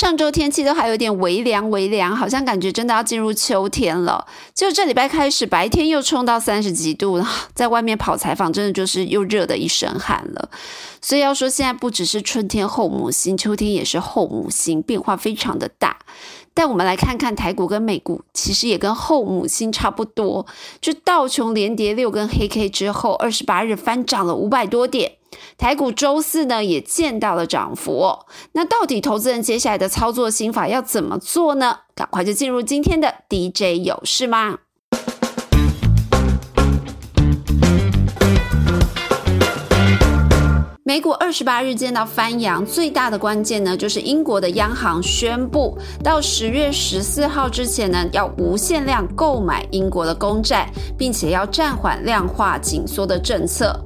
上周天气都还有点微凉，微凉，好像感觉真的要进入秋天了。就这礼拜开始，白天又冲到三十几度了，在外面跑采访，真的就是又热的一身汗了。所以要说，现在不只是春天后母星，秋天也是后母星，变化非常的大。但我们来看看台股跟美股，其实也跟后母星差不多。就道琼连跌六根黑 K 之后，二十八日翻涨了五百多点。台股周四呢也见到了涨幅。那到底投资人接下来的操作心法要怎么做呢？赶快就进入今天的 DJ 有事吗？美股二十八日见到翻阳，最大的关键呢，就是英国的央行宣布，到十月十四号之前呢，要无限量购买英国的公债，并且要暂缓量化紧缩的政策。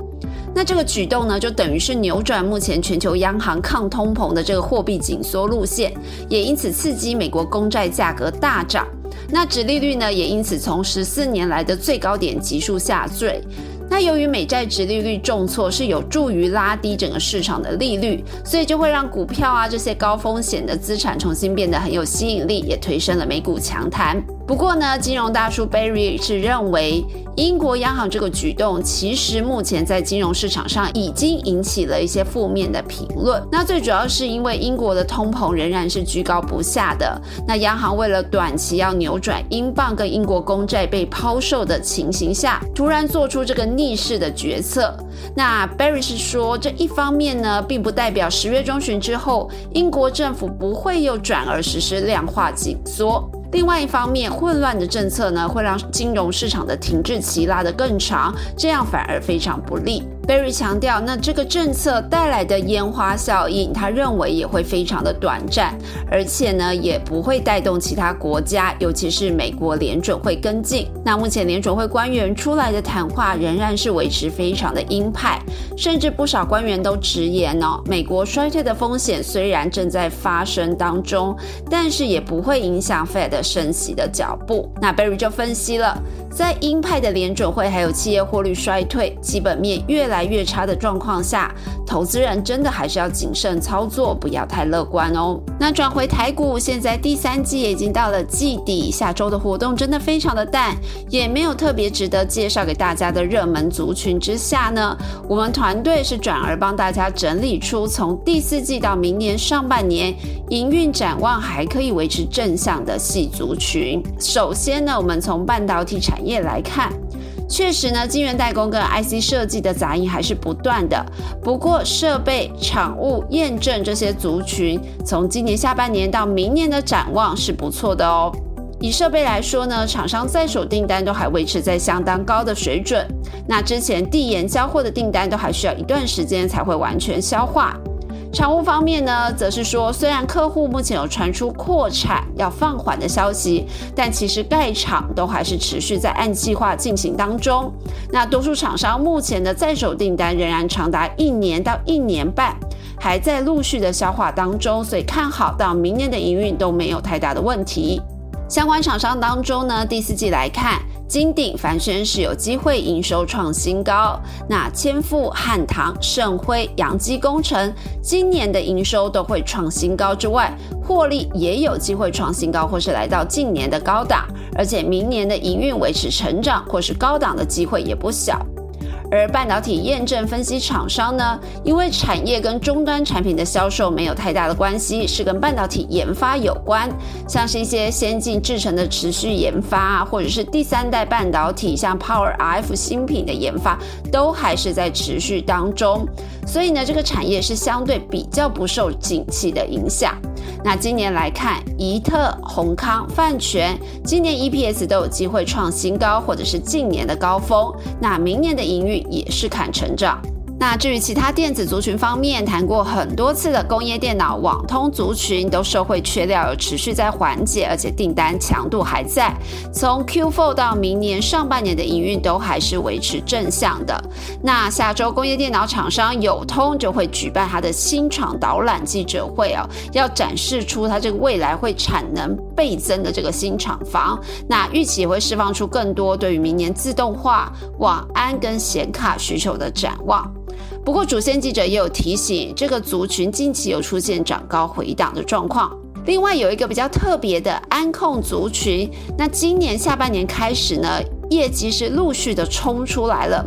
那这个举动呢，就等于是扭转目前全球央行抗通膨的这个货币紧缩路线，也因此刺激美国公债价格大涨。那殖利率呢，也因此从十四年来的最高点急速下坠。那由于美债值利率重挫是有助于拉低整个市场的利率，所以就会让股票啊这些高风险的资产重新变得很有吸引力，也推升了美股强弹。不过呢，金融大叔 Barry 是认为，英国央行这个举动其实目前在金融市场上已经引起了一些负面的评论。那最主要是因为英国的通膨仍然是居高不下的。那央行为了短期要扭转英镑跟英国公债被抛售的情形下，突然做出这个逆势的决策。那 Barry 是说，这一方面呢，并不代表十月中旬之后，英国政府不会又转而实施量化紧缩。另外一方面，混乱的政策呢，会让金融市场的停滞期拉得更长，这样反而非常不利。Berry 强调，那这个政策带来的烟花效应，他认为也会非常的短暂，而且呢，也不会带动其他国家，尤其是美国联准会跟进。那目前联准会官员出来的谈话仍然是维持非常的鹰派，甚至不少官员都直言哦，美国衰退的风险虽然正在发生当中，但是也不会影响 Fed 升息的脚步。那 Berry 就分析了。在鹰派的联准会还有企业获利衰退、基本面越来越差的状况下，投资人真的还是要谨慎操作，不要太乐观哦。那转回台股，现在第三季已经到了季底，下周的活动真的非常的淡，也没有特别值得介绍给大家的热门族群之下呢，我们团队是转而帮大家整理出从第四季到明年上半年营运展望还可以维持正向的细族群。首先呢，我们从半导体产业来看，确实呢，晶圆代工跟 IC 设计的杂音还是不断的。不过，设备、厂务、验证这些族群，从今年下半年到明年的展望是不错的哦。以设备来说呢，厂商在手订单都还维持在相当高的水准。那之前递延交货的订单都还需要一段时间才会完全消化。产务方面呢，则是说，虽然客户目前有传出扩产要放缓的消息，但其实盖厂都还是持续在按计划进行当中。那多数厂商目前的在手订单仍然长达一年到一年半，还在陆续的消化当中，所以看好到明年的营运都没有太大的问题。相关厂商当中呢，第四季来看。金鼎、凡轩是有机会营收创新高，那千富、汉唐、盛辉、阳基工程今年的营收都会创新高之外，获利也有机会创新高，或是来到近年的高档，而且明年的营运维持成长或是高档的机会也不小。而半导体验证分析厂商呢，因为产业跟终端产品的销售没有太大的关系，是跟半导体研发有关，像是一些先进制程的持续研发，或者是第三代半导体，像 Power RF 新品的研发，都还是在持续当中。所以呢，这个产业是相对比较不受景气的影响。那今年来看，怡特、宏康、泛全今年 EPS 都有机会创新高，或者是近年的高峰。那明年的营运也是看成长。那至于其他电子族群方面，谈过很多次的工业电脑、网通族群都社会缺料，有持续在缓解，而且订单强度还在。从 Q4 到明年上半年的营运都还是维持正向的。那下周工业电脑厂商友通就会举办它的新厂导览记者会哦，要展示出它这个未来会产能倍增的这个新厂房。那预期也会释放出更多对于明年自动化、网安跟显卡需求的展望。不过，主线记者也有提醒，这个族群近期有出现涨高回档的状况。另外有一个比较特别的安控族群，那今年下半年开始呢，业绩是陆续的冲出来了。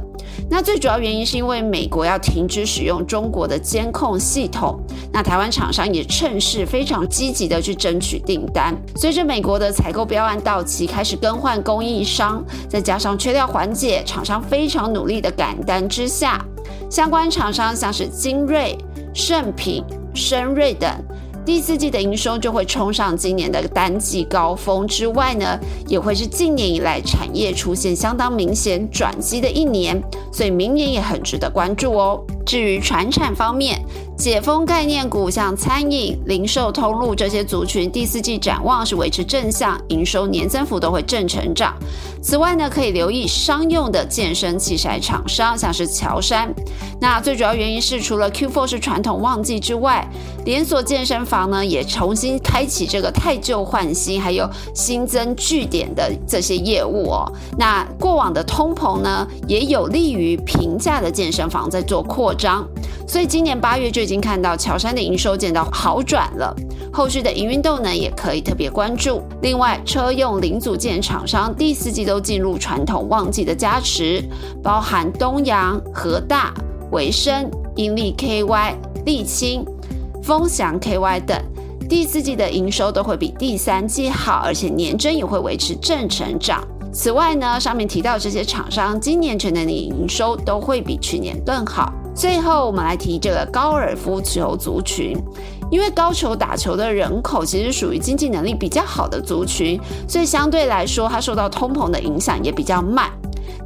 那最主要原因是因为美国要停止使用中国的监控系统，那台湾厂商也趁势非常积极的去争取订单。随着美国的采购标案到期，开始更换供应商，再加上缺料缓解，厂商非常努力的赶单之下，相关厂商像是精锐、盛品、深瑞等。第四季的营收就会冲上今年的单季高峰之外呢，也会是近年以来产业出现相当明显转机的一年，所以明年也很值得关注哦。至于传产方面，解封概念股像餐饮、零售通路这些族群，第四季展望是维持正向，营收年增幅都会正成长。此外呢，可以留意商用的健身器材厂商，像是乔山。那最主要原因是，除了 Q4 是传统旺季之外，连锁健身房呢也重新开启这个太旧换新，还有新增据点的这些业务哦。那过往的通膨呢，也有利于平价的健身房在做扩。张，所以今年八月就已经看到乔山的营收见到好转了，后续的营运动能也可以特别关注。另外，车用零组件厂商第四季都进入传统旺季的加持，包含东阳、和大、维生、英利 KY、沥青、丰祥 KY 等，第四季的营收都会比第三季好，而且年增也会维持正成长。此外呢，上面提到这些厂商今年全年的营收都会比去年更好。最后，我们来提这个高尔夫球族群，因为高球打球的人口其实属于经济能力比较好的族群，所以相对来说，它受到通膨的影响也比较慢。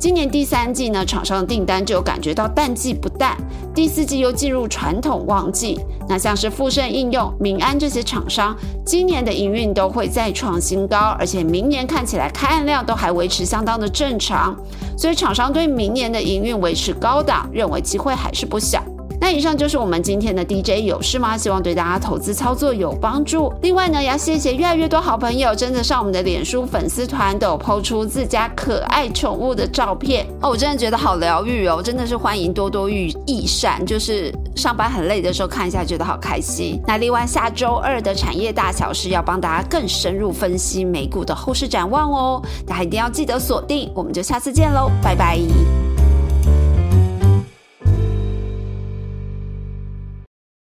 今年第三季呢，厂商的订单就感觉到淡季不淡，第四季又进入传统旺季。那像是富盛应用、民安这些厂商，今年的营运都会再创新高，而且明年看起来开案量都还维持相当的正常，所以厂商对明年的营运维持高档，认为机会还是不小。那以上就是我们今天的 DJ 有事吗？希望对大家投资操作有帮助。另外呢，要谢谢越来越多好朋友，真的上我们的脸书粉丝团都有抛出自家可爱宠物的照片哦，我真的觉得好疗愈哦，真的是欢迎多多遇益善，就是上班很累的时候看一下，觉得好开心。那另外下周二的产业大小事要帮大家更深入分析美股的后市展望哦，大家一定要记得锁定，我们就下次见喽，拜拜。